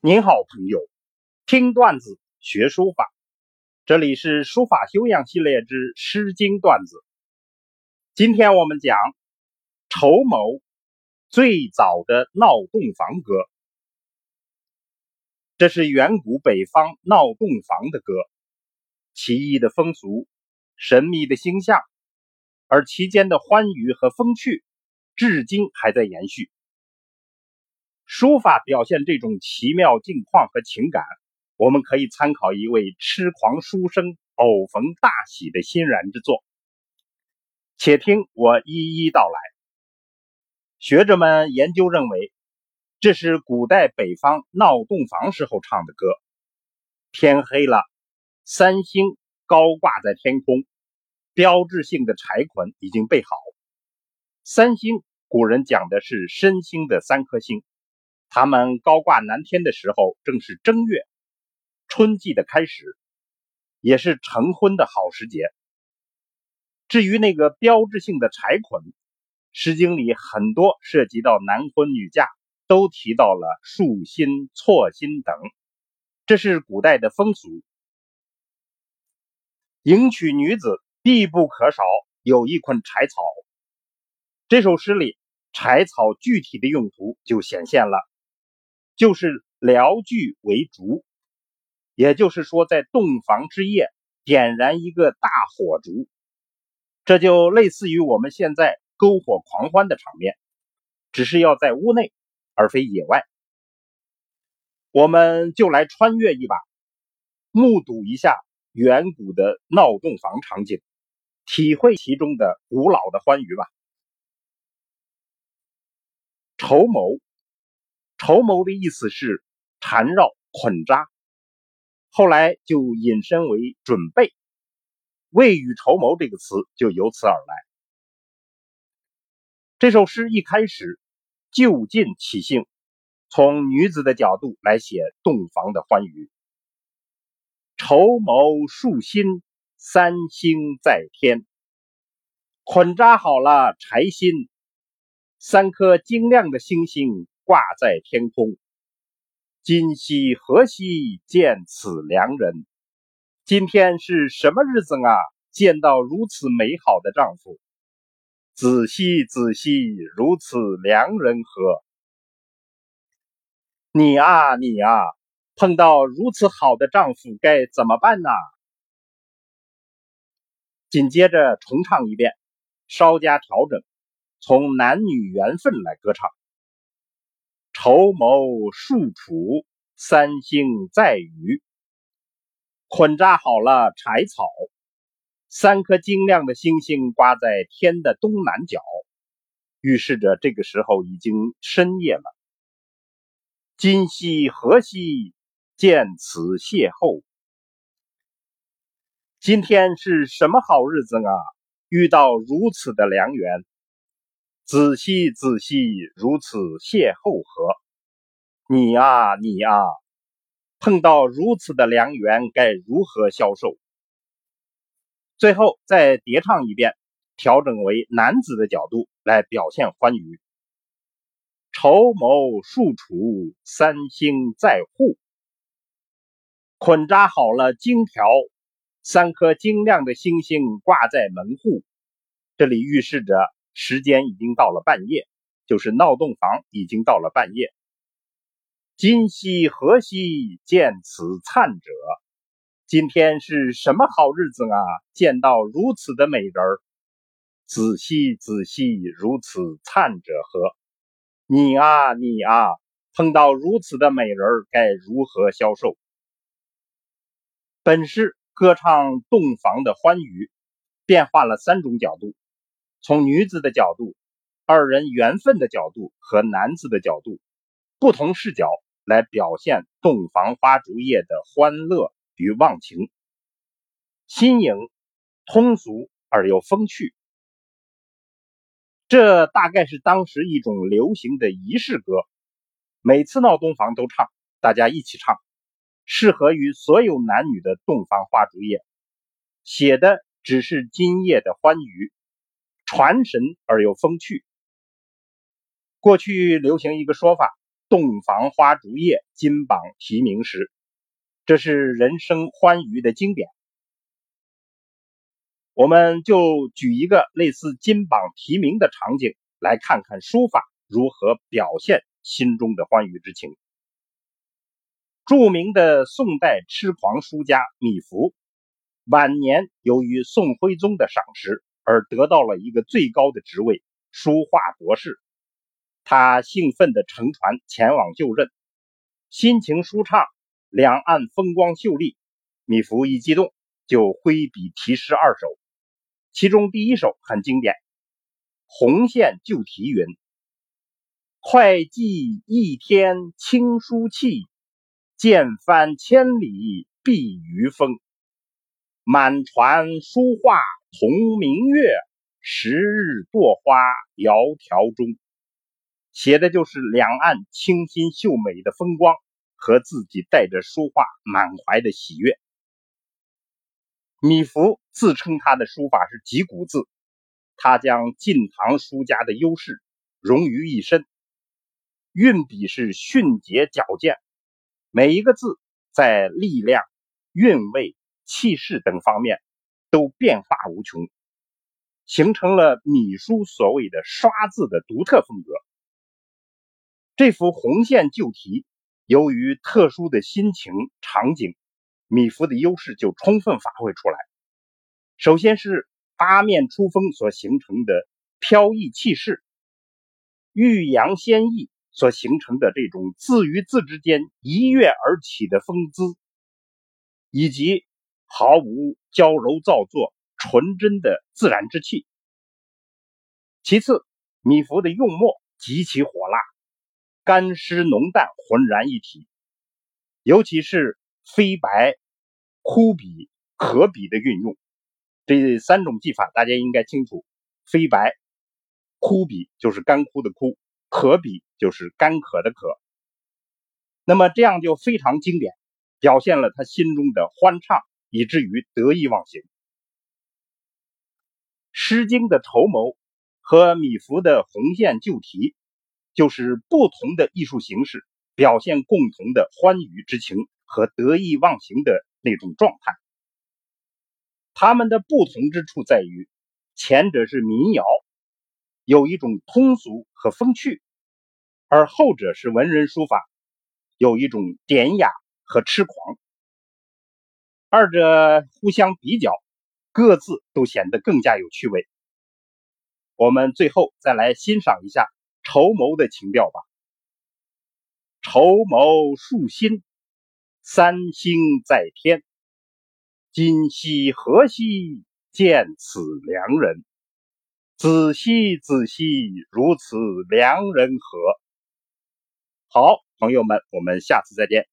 您好，朋友，听段子学书法，这里是书法修养系列之《诗经》段子。今天我们讲仇谋最早的闹洞房歌，这是远古北方闹洞房的歌，奇异的风俗，神秘的星象，而其间的欢愉和风趣，至今还在延续。书法表现这种奇妙境况和情感，我们可以参考一位痴狂书生偶逢大喜的欣然之作。且听我一一道来。学者们研究认为，这是古代北方闹洞房时候唱的歌。天黑了，三星高挂在天空，标志性的柴捆已经备好。三星，古人讲的是申星的三颗星。他们高挂南天的时候，正是正月，春季的开始，也是成婚的好时节。至于那个标志性的柴捆，《诗经》里很多涉及到男婚女嫁，都提到了束心、错心等，这是古代的风俗。迎娶女子必不可少有一捆柴草。这首诗里，柴草具体的用途就显现了。就是燎炬为烛，也就是说，在洞房之夜点燃一个大火烛，这就类似于我们现在篝火狂欢的场面，只是要在屋内，而非野外。我们就来穿越一把，目睹一下远古的闹洞房场景，体会其中的古老的欢愉吧。筹谋。筹谋的意思是缠绕、捆扎，后来就引申为准备。未雨绸缪这个词就由此而来。这首诗一开始就近起兴，从女子的角度来写洞房的欢愉。筹谋束心，三星在天，捆扎好了柴薪，三颗晶亮的星星。挂在天空，今夕何夕见此良人？今天是什么日子啊？见到如此美好的丈夫，仔细仔细，如此良人何？你啊你啊，碰到如此好的丈夫该怎么办呢？紧接着重唱一遍，稍加调整，从男女缘分来歌唱。筹谋束楚，三星在雨。捆扎好了柴草，三颗晶亮的星星挂在天的东南角，预示着这个时候已经深夜了。今夕何夕见此邂逅？今天是什么好日子啊？遇到如此的良缘。仔细仔细，如此邂逅何？你啊你啊，碰到如此的良缘，该如何消受？最后再叠唱一遍，调整为男子的角度来表现欢愉。筹谋束楚，三星在户，捆扎好了金条，三颗晶亮的星星挂在门户，这里预示着。时间已经到了半夜，就是闹洞房已经到了半夜。今夕何夕见此灿者？今天是什么好日子啊？见到如此的美人儿。仔细仔细，如此灿者何？你啊你啊，碰到如此的美人儿，该如何消受？本诗歌唱洞房的欢愉，变化了三种角度。从女子的角度、二人缘分的角度和男子的角度，不同视角来表现洞房花烛夜的欢乐与忘情，新颖、通俗而又风趣。这大概是当时一种流行的仪式歌，每次闹洞房都唱，大家一起唱，适合于所有男女的洞房花烛夜。写的只是今夜的欢愉。传神而又风趣。过去流行一个说法，洞房花烛夜，金榜题名时”，这是人生欢愉的经典。我们就举一个类似金榜题名的场景，来看看书法如何表现心中的欢愉之情。著名的宋代痴狂书家米芾，晚年由于宋徽宗的赏识，而得到了一个最高的职位——书画博士。他兴奋地乘船前往就任，心情舒畅，两岸风光秀丽。米芾一激动，就挥笔题诗二首，其中第一首很经典，《红线旧题》云：“会稽一天清书气。”剑翻千里避余风，满船书画同明月，十日落花窈窕中。写的就是两岸清新秀美的风光和自己带着书画满怀的喜悦。米芾自称他的书法是几股字，他将晋唐书家的优势融于一身，运笔是迅捷矫健。每一个字在力量、韵味、气势等方面都变化无穷，形成了米书所谓的“刷字”的独特风格。这幅红线旧题，由于特殊的心情场景，米芾的优势就充分发挥出来。首先是八面出风所形成的飘逸气势，欲扬先抑。所形成的这种字与字之间一跃而起的风姿，以及毫无娇柔造作、纯真的自然之气。其次，米芾的用墨极其火辣，干湿浓淡浑然一体，尤其是飞白、枯笔、可笔的运用，这三种技法大家应该清楚。飞白、枯笔就是干枯的枯。可笔就是干渴的渴，那么这样就非常经典，表现了他心中的欢畅，以至于得意忘形。《诗经》的绸缪和米芾的红线旧题，就是不同的艺术形式，表现共同的欢愉之情和得意忘形的那种状态。他们的不同之处在于，前者是民谣。有一种通俗和风趣，而后者是文人书法，有一种典雅和痴狂。二者互相比较，各自都显得更加有趣味。我们最后再来欣赏一下绸缪的情调吧。绸缪束心，三星在天。今夕何夕见此良人？仔细仔细，如此良人何？好，朋友们，我们下次再见。